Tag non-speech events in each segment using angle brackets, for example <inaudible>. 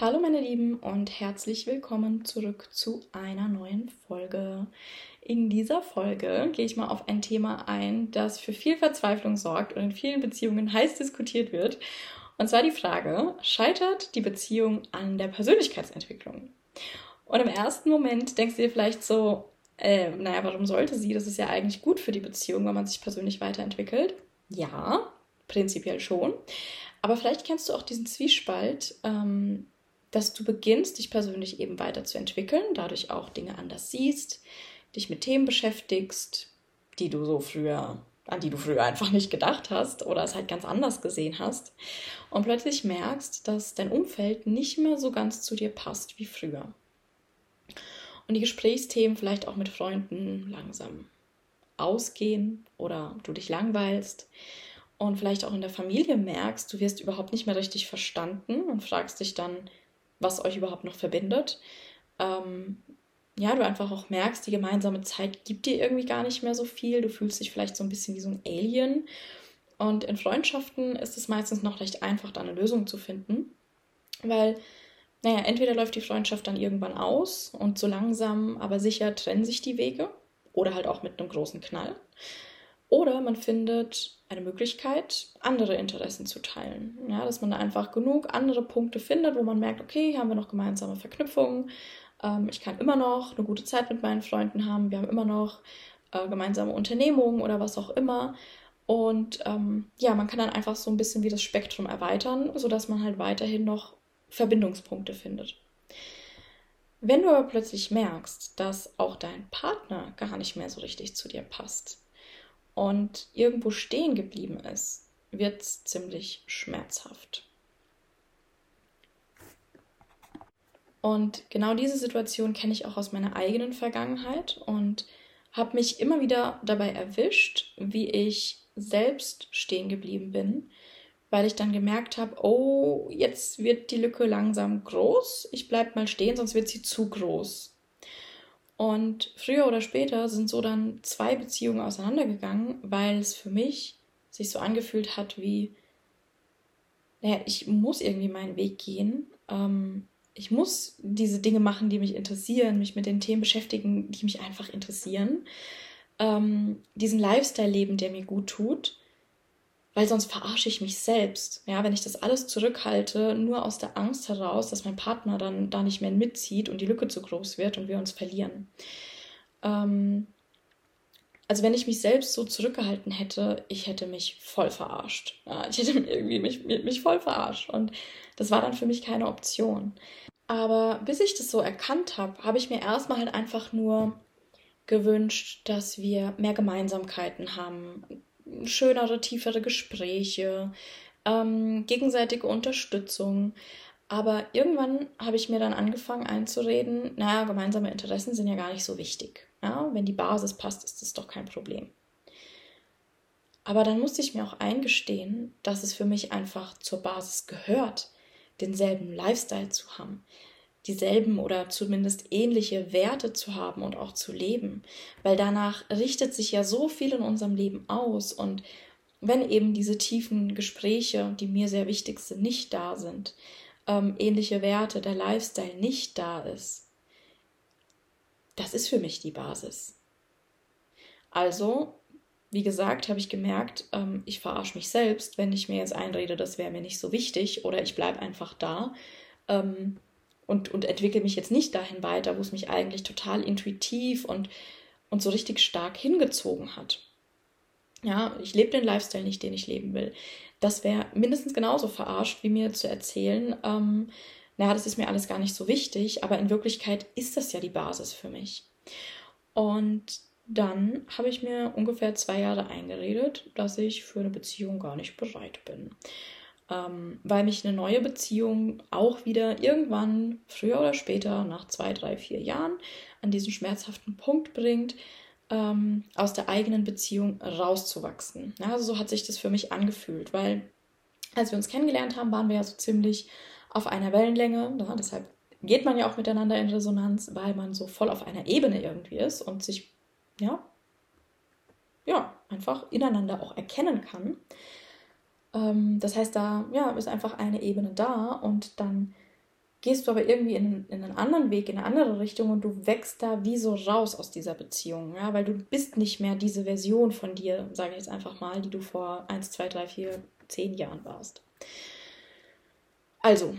Hallo meine Lieben und herzlich willkommen zurück zu einer neuen Folge. In dieser Folge gehe ich mal auf ein Thema ein, das für viel Verzweiflung sorgt und in vielen Beziehungen heiß diskutiert wird. Und zwar die Frage, scheitert die Beziehung an der Persönlichkeitsentwicklung? Und im ersten Moment denkst du dir vielleicht so, äh, naja, warum sollte sie? Das ist ja eigentlich gut für die Beziehung, wenn man sich persönlich weiterentwickelt. Ja, prinzipiell schon. Aber vielleicht kennst du auch diesen Zwiespalt, ähm, dass du beginnst, dich persönlich eben weiterzuentwickeln, dadurch auch Dinge anders siehst, dich mit Themen beschäftigst, die du so früher, an die du früher einfach nicht gedacht hast oder es halt ganz anders gesehen hast und plötzlich merkst, dass dein Umfeld nicht mehr so ganz zu dir passt wie früher. Und die Gesprächsthemen vielleicht auch mit Freunden langsam ausgehen oder du dich langweilst und vielleicht auch in der Familie merkst, du wirst überhaupt nicht mehr richtig verstanden und fragst dich dann, was euch überhaupt noch verbindet. Ähm, ja, du einfach auch merkst, die gemeinsame Zeit gibt dir irgendwie gar nicht mehr so viel. Du fühlst dich vielleicht so ein bisschen wie so ein Alien. Und in Freundschaften ist es meistens noch recht einfach, da eine Lösung zu finden. Weil, naja, entweder läuft die Freundschaft dann irgendwann aus und so langsam, aber sicher trennen sich die Wege. Oder halt auch mit einem großen Knall. Oder man findet eine Möglichkeit, andere Interessen zu teilen. Ja, dass man einfach genug andere Punkte findet, wo man merkt, okay, hier haben wir noch gemeinsame Verknüpfungen. Ähm, ich kann immer noch eine gute Zeit mit meinen Freunden haben. Wir haben immer noch äh, gemeinsame Unternehmungen oder was auch immer. Und ähm, ja, man kann dann einfach so ein bisschen wie das Spektrum erweitern, sodass man halt weiterhin noch Verbindungspunkte findet. Wenn du aber plötzlich merkst, dass auch dein Partner gar nicht mehr so richtig zu dir passt, und irgendwo stehen geblieben ist, wird es ziemlich schmerzhaft. Und genau diese Situation kenne ich auch aus meiner eigenen Vergangenheit und habe mich immer wieder dabei erwischt, wie ich selbst stehen geblieben bin, weil ich dann gemerkt habe, oh, jetzt wird die Lücke langsam groß, ich bleibe mal stehen, sonst wird sie zu groß. Und früher oder später sind so dann zwei Beziehungen auseinandergegangen, weil es für mich sich so angefühlt hat wie, naja, ich muss irgendwie meinen Weg gehen. Ähm, ich muss diese Dinge machen, die mich interessieren, mich mit den Themen beschäftigen, die mich einfach interessieren. Ähm, diesen Lifestyle leben, der mir gut tut weil sonst verarsche ich mich selbst. Ja, wenn ich das alles zurückhalte, nur aus der Angst heraus, dass mein Partner dann da nicht mehr mitzieht und die Lücke zu groß wird und wir uns verlieren. Ähm, also wenn ich mich selbst so zurückgehalten hätte, ich hätte mich voll verarscht. Ja, ich hätte irgendwie mich, mich voll verarscht. Und das war dann für mich keine Option. Aber bis ich das so erkannt habe, habe ich mir erstmal halt einfach nur gewünscht, dass wir mehr Gemeinsamkeiten haben, schönere, tiefere Gespräche, ähm, gegenseitige Unterstützung. Aber irgendwann habe ich mir dann angefangen einzureden, naja, gemeinsame Interessen sind ja gar nicht so wichtig. Ja, wenn die Basis passt, ist das doch kein Problem. Aber dann musste ich mir auch eingestehen, dass es für mich einfach zur Basis gehört, denselben Lifestyle zu haben, dieselben oder zumindest ähnliche Werte zu haben und auch zu leben, weil danach richtet sich ja so viel in unserem Leben aus und wenn eben diese tiefen Gespräche, die mir sehr wichtig sind, nicht da sind, ähm, ähnliche Werte, der Lifestyle nicht da ist, das ist für mich die Basis. Also, wie gesagt, habe ich gemerkt, ähm, ich verarsche mich selbst, wenn ich mir jetzt einrede, das wäre mir nicht so wichtig oder ich bleibe einfach da. Ähm, und, und entwickle mich jetzt nicht dahin weiter, wo es mich eigentlich total intuitiv und und so richtig stark hingezogen hat. Ja, ich lebe den Lifestyle nicht, den ich leben will. Das wäre mindestens genauso verarscht, wie mir zu erzählen, ähm, naja, das ist mir alles gar nicht so wichtig, aber in Wirklichkeit ist das ja die Basis für mich. Und dann habe ich mir ungefähr zwei Jahre eingeredet, dass ich für eine Beziehung gar nicht bereit bin. Ähm, weil mich eine neue Beziehung auch wieder irgendwann, früher oder später, nach zwei, drei, vier Jahren, an diesen schmerzhaften Punkt bringt, ähm, aus der eigenen Beziehung rauszuwachsen. Ja, also so hat sich das für mich angefühlt, weil als wir uns kennengelernt haben, waren wir ja so ziemlich auf einer Wellenlänge. Ja, deshalb geht man ja auch miteinander in Resonanz, weil man so voll auf einer Ebene irgendwie ist und sich, ja, ja, einfach ineinander auch erkennen kann. Ähm, das heißt, da ja, ist einfach eine Ebene da und dann gehst du aber irgendwie in, in einen anderen Weg, in eine andere Richtung und du wächst da wie so raus aus dieser Beziehung, ja, weil du bist nicht mehr diese Version von dir, sage ich jetzt einfach mal, die du vor 1, 2, 3, 4, 10 Jahren warst. Also,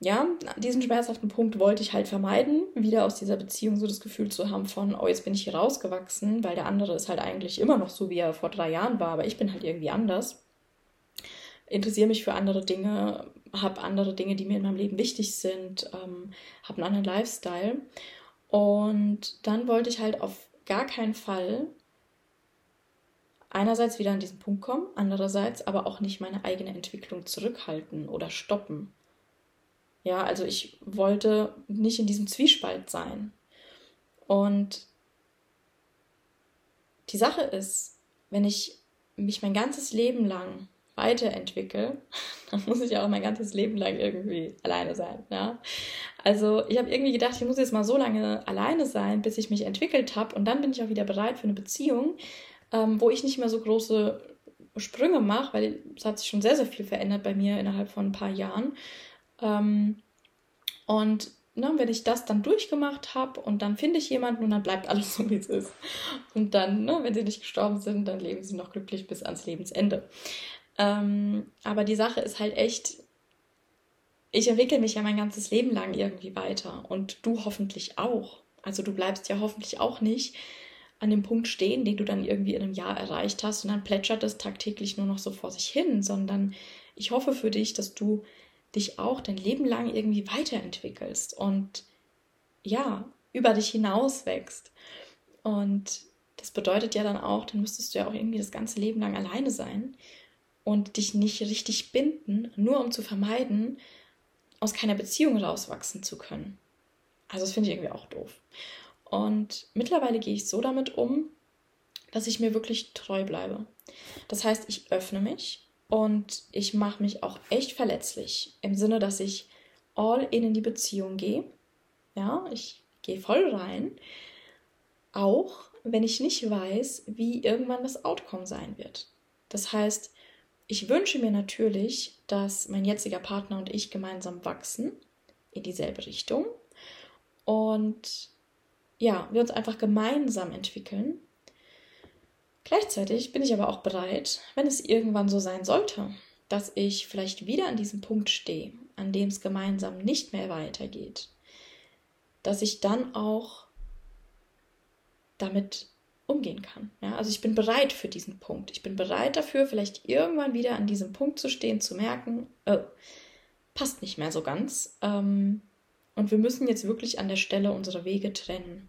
ja, diesen schmerzhaften Punkt wollte ich halt vermeiden, wieder aus dieser Beziehung so das Gefühl zu haben von, oh, jetzt bin ich hier rausgewachsen, weil der andere ist halt eigentlich immer noch so, wie er vor drei Jahren war, aber ich bin halt irgendwie anders. Interessiere mich für andere Dinge, habe andere Dinge, die mir in meinem Leben wichtig sind, ähm, habe einen anderen Lifestyle. Und dann wollte ich halt auf gar keinen Fall einerseits wieder an diesen Punkt kommen, andererseits aber auch nicht meine eigene Entwicklung zurückhalten oder stoppen. Ja, also ich wollte nicht in diesem Zwiespalt sein. Und die Sache ist, wenn ich mich mein ganzes Leben lang weiterentwickle, <laughs> dann muss ich auch mein ganzes Leben lang irgendwie alleine sein. Ja? Also ich habe irgendwie gedacht, ich muss jetzt mal so lange alleine sein, bis ich mich entwickelt habe und dann bin ich auch wieder bereit für eine Beziehung, ähm, wo ich nicht mehr so große Sprünge mache, weil es hat sich schon sehr, sehr viel verändert bei mir innerhalb von ein paar Jahren. Ähm, und ne, wenn ich das dann durchgemacht habe und dann finde ich jemanden und dann bleibt alles <laughs> so, wie es ist. Und dann, ne, wenn sie nicht gestorben sind, dann leben sie noch glücklich bis ans Lebensende. Ähm, aber die Sache ist halt echt, ich entwickle mich ja mein ganzes Leben lang irgendwie weiter und du hoffentlich auch. Also du bleibst ja hoffentlich auch nicht an dem Punkt stehen, den du dann irgendwie in einem Jahr erreicht hast und dann plätschert es tagtäglich nur noch so vor sich hin, sondern ich hoffe für dich, dass du dich auch dein Leben lang irgendwie weiterentwickelst und ja, über dich hinaus wächst. Und das bedeutet ja dann auch, dann müsstest du ja auch irgendwie das ganze Leben lang alleine sein und dich nicht richtig binden, nur um zu vermeiden, aus keiner Beziehung rauswachsen zu können. Also das finde ich irgendwie auch doof. Und mittlerweile gehe ich so damit um, dass ich mir wirklich treu bleibe. Das heißt, ich öffne mich und ich mache mich auch echt verletzlich im Sinne, dass ich all in in die Beziehung gehe. Ja, ich gehe voll rein. Auch wenn ich nicht weiß, wie irgendwann das Outcome sein wird. Das heißt, ich wünsche mir natürlich, dass mein jetziger Partner und ich gemeinsam wachsen in dieselbe Richtung und ja, wir uns einfach gemeinsam entwickeln. Gleichzeitig bin ich aber auch bereit, wenn es irgendwann so sein sollte, dass ich vielleicht wieder an diesem Punkt stehe, an dem es gemeinsam nicht mehr weitergeht, dass ich dann auch damit umgehen kann. Ja, also ich bin bereit für diesen Punkt. Ich bin bereit dafür, vielleicht irgendwann wieder an diesem Punkt zu stehen, zu merken, oh, passt nicht mehr so ganz. Ähm, und wir müssen jetzt wirklich an der Stelle unsere Wege trennen.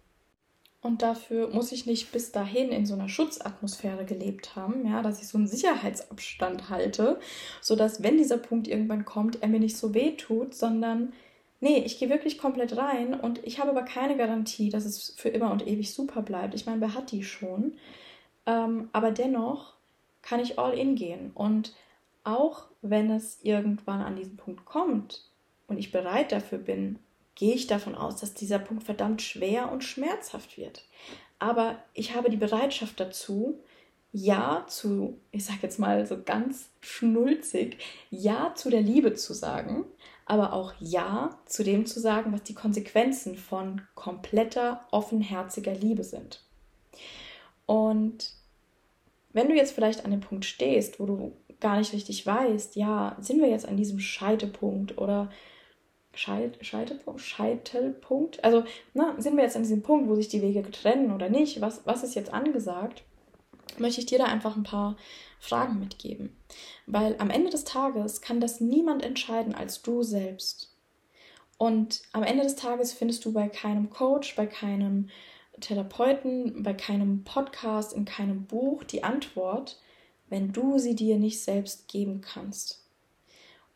Und dafür muss ich nicht bis dahin in so einer Schutzatmosphäre gelebt haben, ja, dass ich so einen Sicherheitsabstand halte, sodass, wenn dieser Punkt irgendwann kommt, er mir nicht so weh tut, sondern nee, ich gehe wirklich komplett rein und ich habe aber keine Garantie, dass es für immer und ewig super bleibt. Ich meine, wer hat die schon? Ähm, aber dennoch kann ich all in gehen. Und auch wenn es irgendwann an diesen Punkt kommt und ich bereit dafür bin, gehe ich davon aus, dass dieser Punkt verdammt schwer und schmerzhaft wird. Aber ich habe die Bereitschaft dazu, Ja zu, ich sage jetzt mal so ganz schnulzig, Ja zu der Liebe zu sagen, aber auch Ja zu dem zu sagen, was die Konsequenzen von kompletter, offenherziger Liebe sind. Und wenn du jetzt vielleicht an dem Punkt stehst, wo du gar nicht richtig weißt, ja, sind wir jetzt an diesem Scheitepunkt oder Scheitelpunkt, Scheitelpunkt. Also na, sind wir jetzt an diesem Punkt, wo sich die Wege trennen oder nicht? Was, was ist jetzt angesagt? Möchte ich dir da einfach ein paar Fragen mitgeben. Weil am Ende des Tages kann das niemand entscheiden als du selbst. Und am Ende des Tages findest du bei keinem Coach, bei keinem Therapeuten, bei keinem Podcast, in keinem Buch die Antwort, wenn du sie dir nicht selbst geben kannst.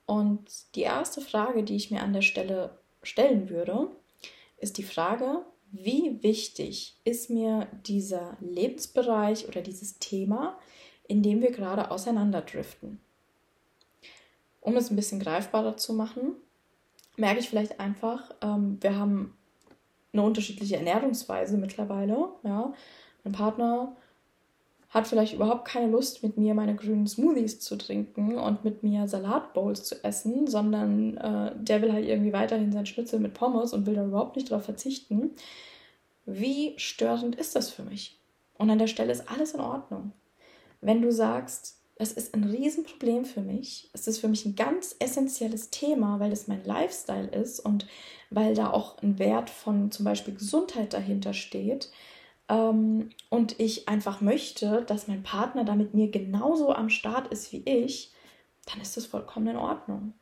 Und die erste Frage, die ich mir an der Stelle stellen würde, ist die Frage, wie wichtig ist mir dieser Lebensbereich oder dieses Thema, in dem wir gerade auseinanderdriften? Um es ein bisschen greifbarer zu machen, merke ich vielleicht einfach, ähm, wir haben eine unterschiedliche Ernährungsweise mittlerweile. Ja. Mein Partner hat vielleicht überhaupt keine Lust, mit mir meine grünen Smoothies zu trinken und mit mir Salatbowls zu essen, sondern äh, der will halt irgendwie weiterhin sein Schnitzel mit Pommes und will da überhaupt nicht drauf verzichten. Wie störend ist das für mich? Und an der Stelle ist alles in Ordnung. Wenn du sagst, es ist ein Riesenproblem für mich. Es ist für mich ein ganz essentielles Thema, weil es mein Lifestyle ist und weil da auch ein Wert von zum Beispiel Gesundheit dahinter steht. Ähm, und ich einfach möchte, dass mein Partner da mit mir genauso am Start ist wie ich, dann ist das vollkommen in Ordnung.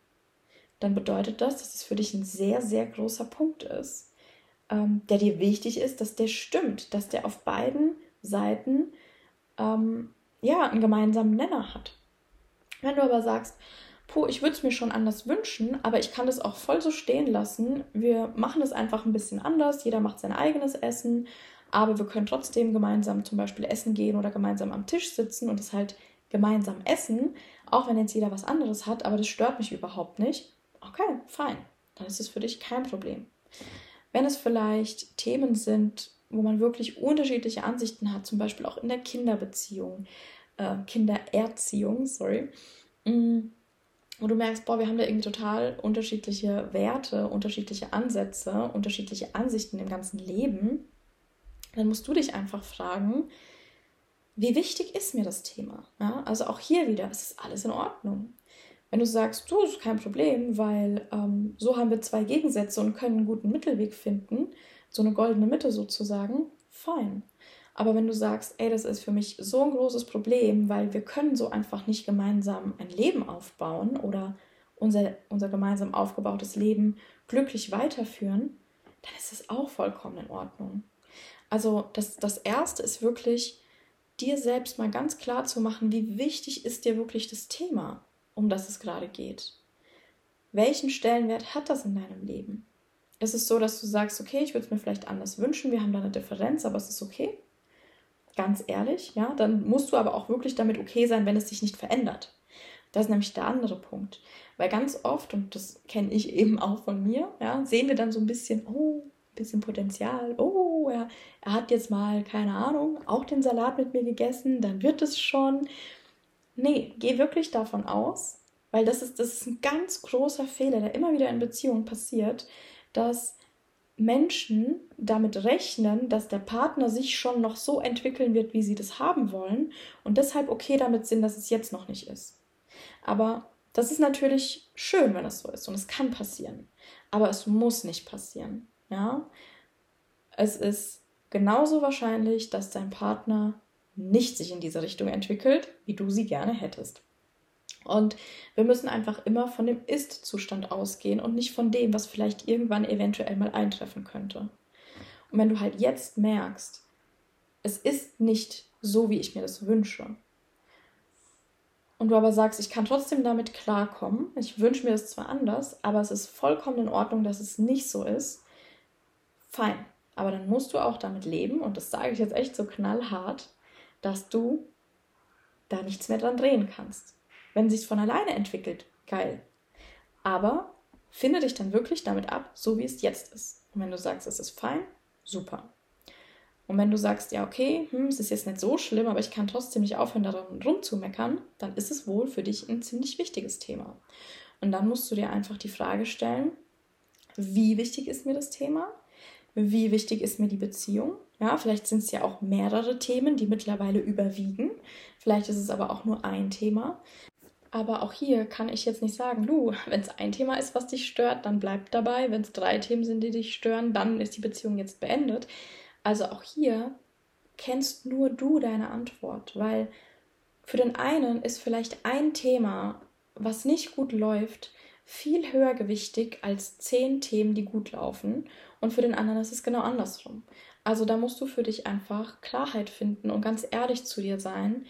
Dann bedeutet das, dass es für dich ein sehr, sehr großer Punkt ist, ähm, der dir wichtig ist, dass der stimmt, dass der auf beiden Seiten ähm, ja, einen gemeinsamen Nenner hat. Wenn du aber sagst, puh, ich würde es mir schon anders wünschen, aber ich kann das auch voll so stehen lassen. Wir machen es einfach ein bisschen anders. Jeder macht sein eigenes Essen, aber wir können trotzdem gemeinsam zum Beispiel essen gehen oder gemeinsam am Tisch sitzen und es halt gemeinsam essen, auch wenn jetzt jeder was anderes hat, aber das stört mich überhaupt nicht. Okay, fein. Dann ist es für dich kein Problem. Wenn es vielleicht Themen sind, wo man wirklich unterschiedliche Ansichten hat, zum Beispiel auch in der Kinderbeziehung, äh, Kindererziehung, sorry. Mm, wo du merkst, boah, wir haben da irgendwie total unterschiedliche Werte, unterschiedliche Ansätze, unterschiedliche Ansichten im ganzen Leben, dann musst du dich einfach fragen, wie wichtig ist mir das Thema? Ja, also auch hier wieder, es ist alles in Ordnung. Wenn du sagst, du, ist kein Problem, weil ähm, so haben wir zwei Gegensätze und können einen guten Mittelweg finden, so eine goldene Mitte sozusagen, fein. Aber wenn du sagst, ey, das ist für mich so ein großes Problem, weil wir können so einfach nicht gemeinsam ein Leben aufbauen oder unser, unser gemeinsam aufgebautes Leben glücklich weiterführen, dann ist es auch vollkommen in Ordnung. Also das, das Erste ist wirklich, dir selbst mal ganz klar zu machen, wie wichtig ist dir wirklich das Thema, um das es gerade geht. Welchen Stellenwert hat das in deinem Leben? ist es so, dass du sagst, okay, ich würde es mir vielleicht anders wünschen, wir haben da eine Differenz, aber es ist okay. Ganz ehrlich, ja, dann musst du aber auch wirklich damit okay sein, wenn es sich nicht verändert. Das ist nämlich der andere Punkt. Weil ganz oft, und das kenne ich <laughs> eben auch von mir, ja, sehen wir dann so ein bisschen, oh, bisschen Potenzial, oh, er, er hat jetzt mal, keine Ahnung, auch den Salat mit mir gegessen, dann wird es schon. Nee, geh wirklich davon aus, weil das ist, das ist ein ganz großer Fehler, der immer wieder in Beziehungen passiert, dass Menschen damit rechnen, dass der Partner sich schon noch so entwickeln wird, wie sie das haben wollen und deshalb okay damit sind, dass es jetzt noch nicht ist. Aber das ist natürlich schön, wenn es so ist und es kann passieren, aber es muss nicht passieren. Ja, es ist genauso wahrscheinlich, dass dein Partner nicht sich in diese Richtung entwickelt, wie du sie gerne hättest. Und wir müssen einfach immer von dem Ist-Zustand ausgehen und nicht von dem, was vielleicht irgendwann eventuell mal eintreffen könnte. Und wenn du halt jetzt merkst, es ist nicht so, wie ich mir das wünsche, und du aber sagst, ich kann trotzdem damit klarkommen, ich wünsche mir das zwar anders, aber es ist vollkommen in Ordnung, dass es nicht so ist, fein. Aber dann musst du auch damit leben, und das sage ich jetzt echt so knallhart, dass du da nichts mehr dran drehen kannst. Wenn sich von alleine entwickelt, geil. Aber finde dich dann wirklich damit ab, so wie es jetzt ist. Und wenn du sagst, es ist fein, super. Und wenn du sagst, ja, okay, hm, es ist jetzt nicht so schlimm, aber ich kann trotzdem nicht aufhören, daran rumzumeckern, dann ist es wohl für dich ein ziemlich wichtiges Thema. Und dann musst du dir einfach die Frage stellen, wie wichtig ist mir das Thema? Wie wichtig ist mir die Beziehung? Ja, vielleicht sind es ja auch mehrere Themen, die mittlerweile überwiegen. Vielleicht ist es aber auch nur ein Thema. Aber auch hier kann ich jetzt nicht sagen, du, wenn es ein Thema ist, was dich stört, dann bleib dabei. Wenn es drei Themen sind, die dich stören, dann ist die Beziehung jetzt beendet. Also auch hier kennst nur du deine Antwort, weil für den einen ist vielleicht ein Thema, was nicht gut läuft, viel höher gewichtig als zehn Themen, die gut laufen. Und für den anderen ist es genau andersrum. Also da musst du für dich einfach Klarheit finden und ganz ehrlich zu dir sein.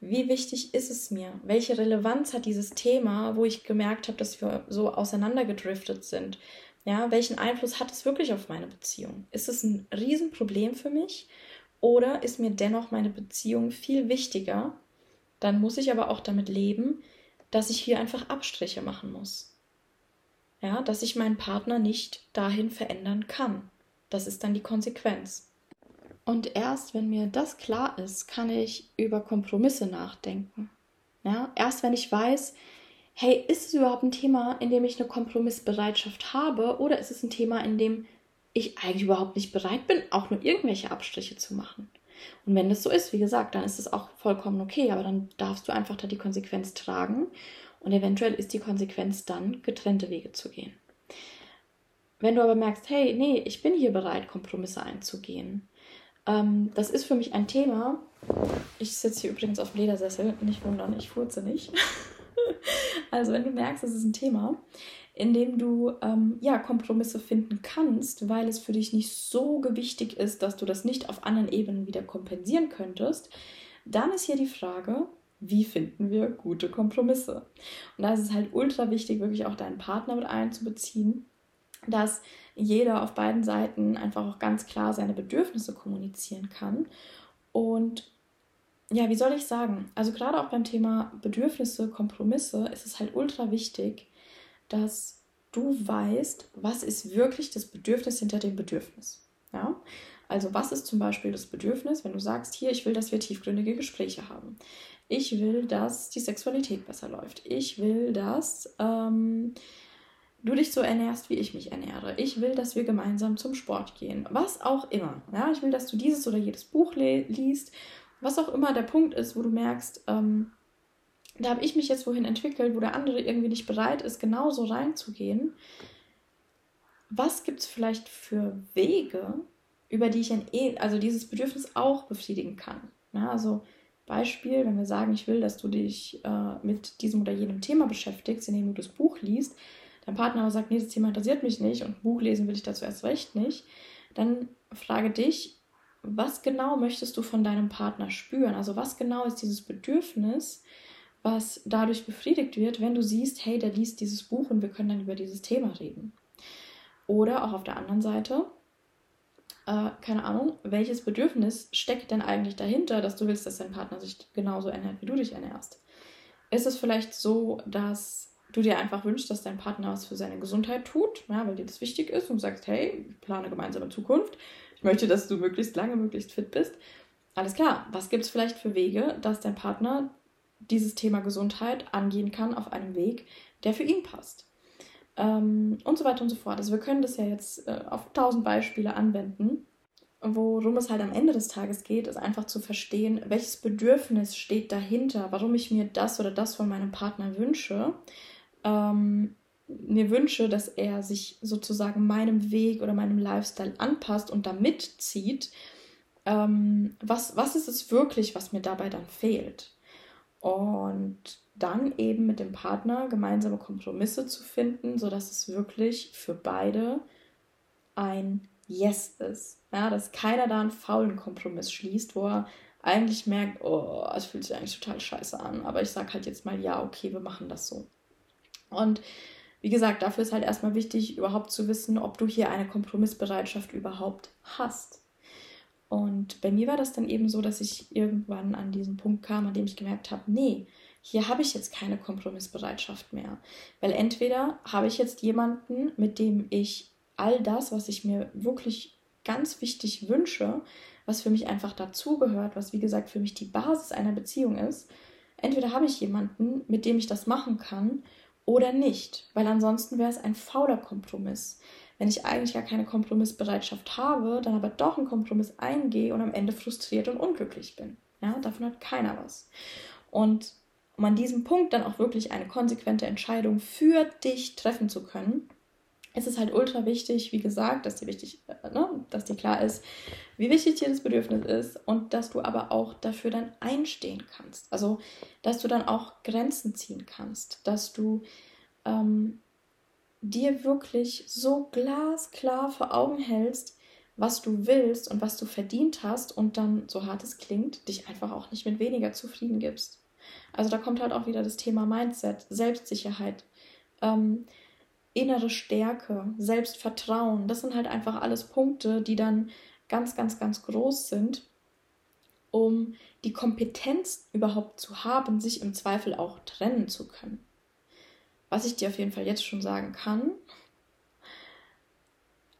Wie wichtig ist es mir? Welche Relevanz hat dieses Thema, wo ich gemerkt habe, dass wir so auseinandergedriftet sind? Ja, welchen Einfluss hat es wirklich auf meine Beziehung? Ist es ein Riesenproblem für mich oder ist mir dennoch meine Beziehung viel wichtiger? Dann muss ich aber auch damit leben, dass ich hier einfach Abstriche machen muss. Ja, dass ich meinen Partner nicht dahin verändern kann. Das ist dann die Konsequenz. Und erst wenn mir das klar ist, kann ich über Kompromisse nachdenken. Ja, erst wenn ich weiß, hey, ist es überhaupt ein Thema, in dem ich eine Kompromissbereitschaft habe oder ist es ein Thema, in dem ich eigentlich überhaupt nicht bereit bin, auch nur irgendwelche Abstriche zu machen? Und wenn das so ist, wie gesagt, dann ist es auch vollkommen okay, aber dann darfst du einfach da die Konsequenz tragen und eventuell ist die Konsequenz dann, getrennte Wege zu gehen. Wenn du aber merkst, hey, nee, ich bin hier bereit, Kompromisse einzugehen. Ähm, das ist für mich ein Thema. Ich sitze hier übrigens auf dem Ledersessel, nicht wundern, ich furze nicht. <laughs> also wenn du merkst, das ist ein Thema, in dem du ähm, ja Kompromisse finden kannst, weil es für dich nicht so gewichtig ist, dass du das nicht auf anderen Ebenen wieder kompensieren könntest, dann ist hier die Frage, wie finden wir gute Kompromisse? Und da ist es halt ultra wichtig, wirklich auch deinen Partner mit einzubeziehen, dass jeder auf beiden Seiten einfach auch ganz klar seine Bedürfnisse kommunizieren kann. Und ja, wie soll ich sagen? Also gerade auch beim Thema Bedürfnisse, Kompromisse ist es halt ultra wichtig, dass du weißt, was ist wirklich das Bedürfnis hinter dem Bedürfnis. Ja? Also was ist zum Beispiel das Bedürfnis, wenn du sagst, hier, ich will, dass wir tiefgründige Gespräche haben. Ich will, dass die Sexualität besser läuft. Ich will, dass ähm, du dich so ernährst, wie ich mich ernähre. Ich will, dass wir gemeinsam zum Sport gehen. Was auch immer. Ja? Ich will, dass du dieses oder jedes Buch liest. Was auch immer der Punkt ist, wo du merkst, ähm, da habe ich mich jetzt wohin entwickelt, wo der andere irgendwie nicht bereit ist, genauso reinzugehen. Was gibt es vielleicht für Wege, über die ich ein e also dieses Bedürfnis auch befriedigen kann? Ja, also Beispiel, wenn wir sagen, ich will, dass du dich äh, mit diesem oder jenem Thema beschäftigst, indem du das Buch liest, dein Partner aber sagt, nee, das Thema interessiert mich nicht und Buch lesen will ich dazu erst recht nicht, dann frage dich, was genau möchtest du von deinem Partner spüren? Also was genau ist dieses Bedürfnis, was dadurch befriedigt wird, wenn du siehst, hey, der liest dieses Buch und wir können dann über dieses Thema reden. Oder auch auf der anderen Seite, äh, keine Ahnung, welches Bedürfnis steckt denn eigentlich dahinter, dass du willst, dass dein Partner sich genauso ernährt, wie du dich ernährst? Ist es vielleicht so, dass du dir einfach wünschst, dass dein Partner was für seine Gesundheit tut, ja, weil dir das wichtig ist und sagst, hey, plane gemeinsame Zukunft, ich möchte, dass du möglichst lange, möglichst fit bist. Alles klar, was gibt es vielleicht für Wege, dass dein Partner dieses Thema Gesundheit angehen kann auf einem Weg, der für ihn passt. Ähm, und so weiter und so fort. Also wir können das ja jetzt äh, auf tausend Beispiele anwenden. Worum es halt am Ende des Tages geht, ist einfach zu verstehen, welches Bedürfnis steht dahinter, warum ich mir das oder das von meinem Partner wünsche. Ähm, mir wünsche, dass er sich sozusagen meinem Weg oder meinem Lifestyle anpasst und da mitzieht. Ähm, was, was ist es wirklich, was mir dabei dann fehlt? Und dann eben mit dem Partner gemeinsame Kompromisse zu finden, sodass es wirklich für beide ein Yes ist. Ja, dass keiner da einen faulen Kompromiss schließt, wo er eigentlich merkt, oh, es fühlt sich eigentlich total scheiße an, aber ich sage halt jetzt mal, ja, okay, wir machen das so. Und wie gesagt, dafür ist halt erstmal wichtig, überhaupt zu wissen, ob du hier eine Kompromissbereitschaft überhaupt hast. Und bei mir war das dann eben so, dass ich irgendwann an diesen Punkt kam, an dem ich gemerkt habe, nee, hier habe ich jetzt keine Kompromissbereitschaft mehr. Weil entweder habe ich jetzt jemanden, mit dem ich all das, was ich mir wirklich ganz wichtig wünsche, was für mich einfach dazugehört, was wie gesagt für mich die Basis einer Beziehung ist, entweder habe ich jemanden, mit dem ich das machen kann oder nicht, weil ansonsten wäre es ein fauler Kompromiss wenn ich eigentlich gar keine Kompromissbereitschaft habe, dann aber doch einen Kompromiss eingehe und am Ende frustriert und unglücklich bin. Ja, davon hat keiner was. Und um an diesem Punkt dann auch wirklich eine konsequente Entscheidung für dich treffen zu können, ist es halt ultra wichtig, wie gesagt, dass dir wichtig, äh, ne, dass dir klar ist, wie wichtig dir das Bedürfnis ist und dass du aber auch dafür dann einstehen kannst. Also, dass du dann auch Grenzen ziehen kannst, dass du ähm, dir wirklich so glasklar vor Augen hältst, was du willst und was du verdient hast und dann, so hart es klingt, dich einfach auch nicht mit weniger zufrieden gibst. Also da kommt halt auch wieder das Thema Mindset, Selbstsicherheit, ähm, innere Stärke, Selbstvertrauen. Das sind halt einfach alles Punkte, die dann ganz, ganz, ganz groß sind, um die Kompetenz überhaupt zu haben, sich im Zweifel auch trennen zu können. Was ich dir auf jeden Fall jetzt schon sagen kann,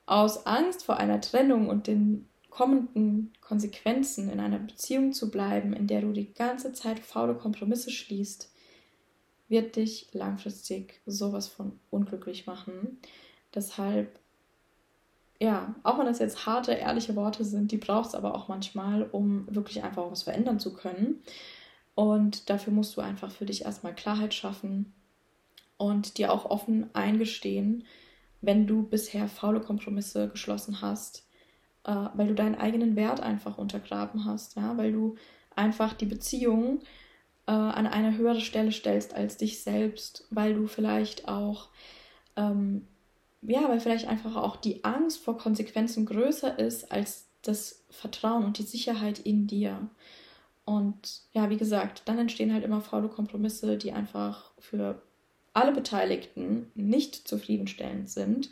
aus Angst vor einer Trennung und den kommenden Konsequenzen in einer Beziehung zu bleiben, in der du die ganze Zeit faule Kompromisse schließt, wird dich langfristig sowas von unglücklich machen. Deshalb, ja, auch wenn das jetzt harte, ehrliche Worte sind, die braucht es aber auch manchmal, um wirklich einfach was verändern zu können. Und dafür musst du einfach für dich erstmal Klarheit schaffen und dir auch offen eingestehen, wenn du bisher faule Kompromisse geschlossen hast, äh, weil du deinen eigenen Wert einfach untergraben hast, ja, weil du einfach die Beziehung äh, an eine höhere Stelle stellst als dich selbst, weil du vielleicht auch, ähm, ja, weil vielleicht einfach auch die Angst vor Konsequenzen größer ist als das Vertrauen und die Sicherheit in dir. Und ja, wie gesagt, dann entstehen halt immer faule Kompromisse, die einfach für alle Beteiligten nicht zufriedenstellend sind,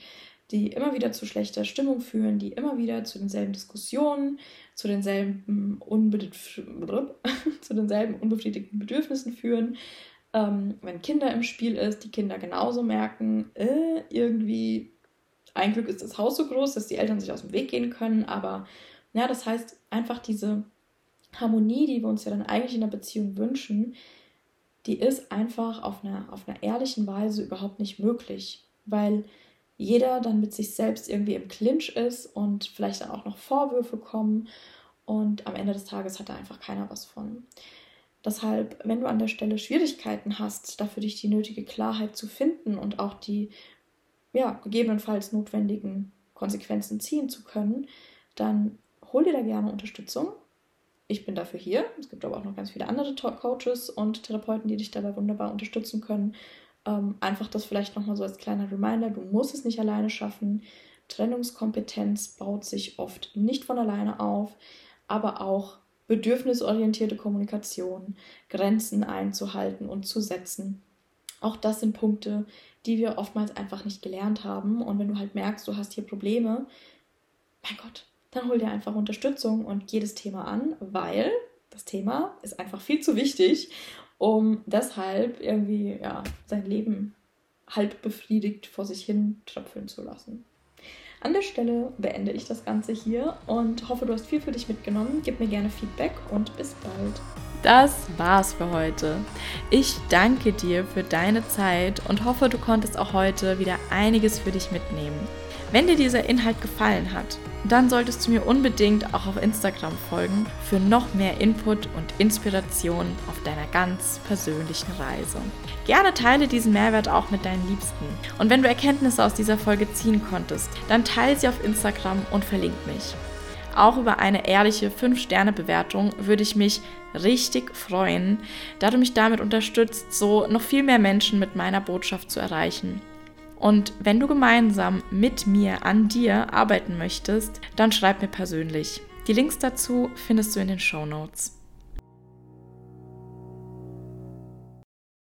die immer wieder zu schlechter Stimmung führen, die immer wieder zu denselben Diskussionen, zu denselben, <laughs> zu denselben unbefriedigten Bedürfnissen führen. Ähm, wenn Kinder im Spiel ist, die Kinder genauso merken, äh, irgendwie, ein Glück ist das Haus so groß, dass die Eltern sich aus dem Weg gehen können, aber ja, das heißt einfach diese Harmonie, die wir uns ja dann eigentlich in der Beziehung wünschen, die ist einfach auf einer, auf einer ehrlichen Weise überhaupt nicht möglich, weil jeder dann mit sich selbst irgendwie im Clinch ist und vielleicht dann auch noch Vorwürfe kommen und am Ende des Tages hat da einfach keiner was von. Deshalb, wenn du an der Stelle Schwierigkeiten hast, dafür dich die nötige Klarheit zu finden und auch die ja, gegebenenfalls notwendigen Konsequenzen ziehen zu können, dann hol dir da gerne Unterstützung ich bin dafür hier. Es gibt aber auch noch ganz viele andere Coaches und Therapeuten, die dich dabei wunderbar unterstützen können. Ähm, einfach das vielleicht nochmal so als kleiner Reminder, du musst es nicht alleine schaffen. Trennungskompetenz baut sich oft nicht von alleine auf, aber auch bedürfnisorientierte Kommunikation, Grenzen einzuhalten und zu setzen. Auch das sind Punkte, die wir oftmals einfach nicht gelernt haben. Und wenn du halt merkst, du hast hier Probleme, mein Gott, dann hol dir einfach Unterstützung und geh das Thema an, weil das Thema ist einfach viel zu wichtig, um deshalb irgendwie ja, sein Leben halb befriedigt vor sich hin tröpfeln zu lassen. An der Stelle beende ich das Ganze hier und hoffe, du hast viel für dich mitgenommen. Gib mir gerne Feedback und bis bald. Das war's für heute. Ich danke dir für deine Zeit und hoffe, du konntest auch heute wieder einiges für dich mitnehmen. Wenn dir dieser Inhalt gefallen hat, dann solltest du mir unbedingt auch auf Instagram folgen für noch mehr Input und Inspiration auf deiner ganz persönlichen Reise. Gerne teile diesen Mehrwert auch mit deinen Liebsten. Und wenn du Erkenntnisse aus dieser Folge ziehen konntest, dann teile sie auf Instagram und verlink mich. Auch über eine ehrliche 5-Sterne-Bewertung würde ich mich richtig freuen, da du mich damit unterstützt, so noch viel mehr Menschen mit meiner Botschaft zu erreichen. Und wenn du gemeinsam mit mir an dir arbeiten möchtest, dann schreib mir persönlich. Die Links dazu findest du in den Show Notes.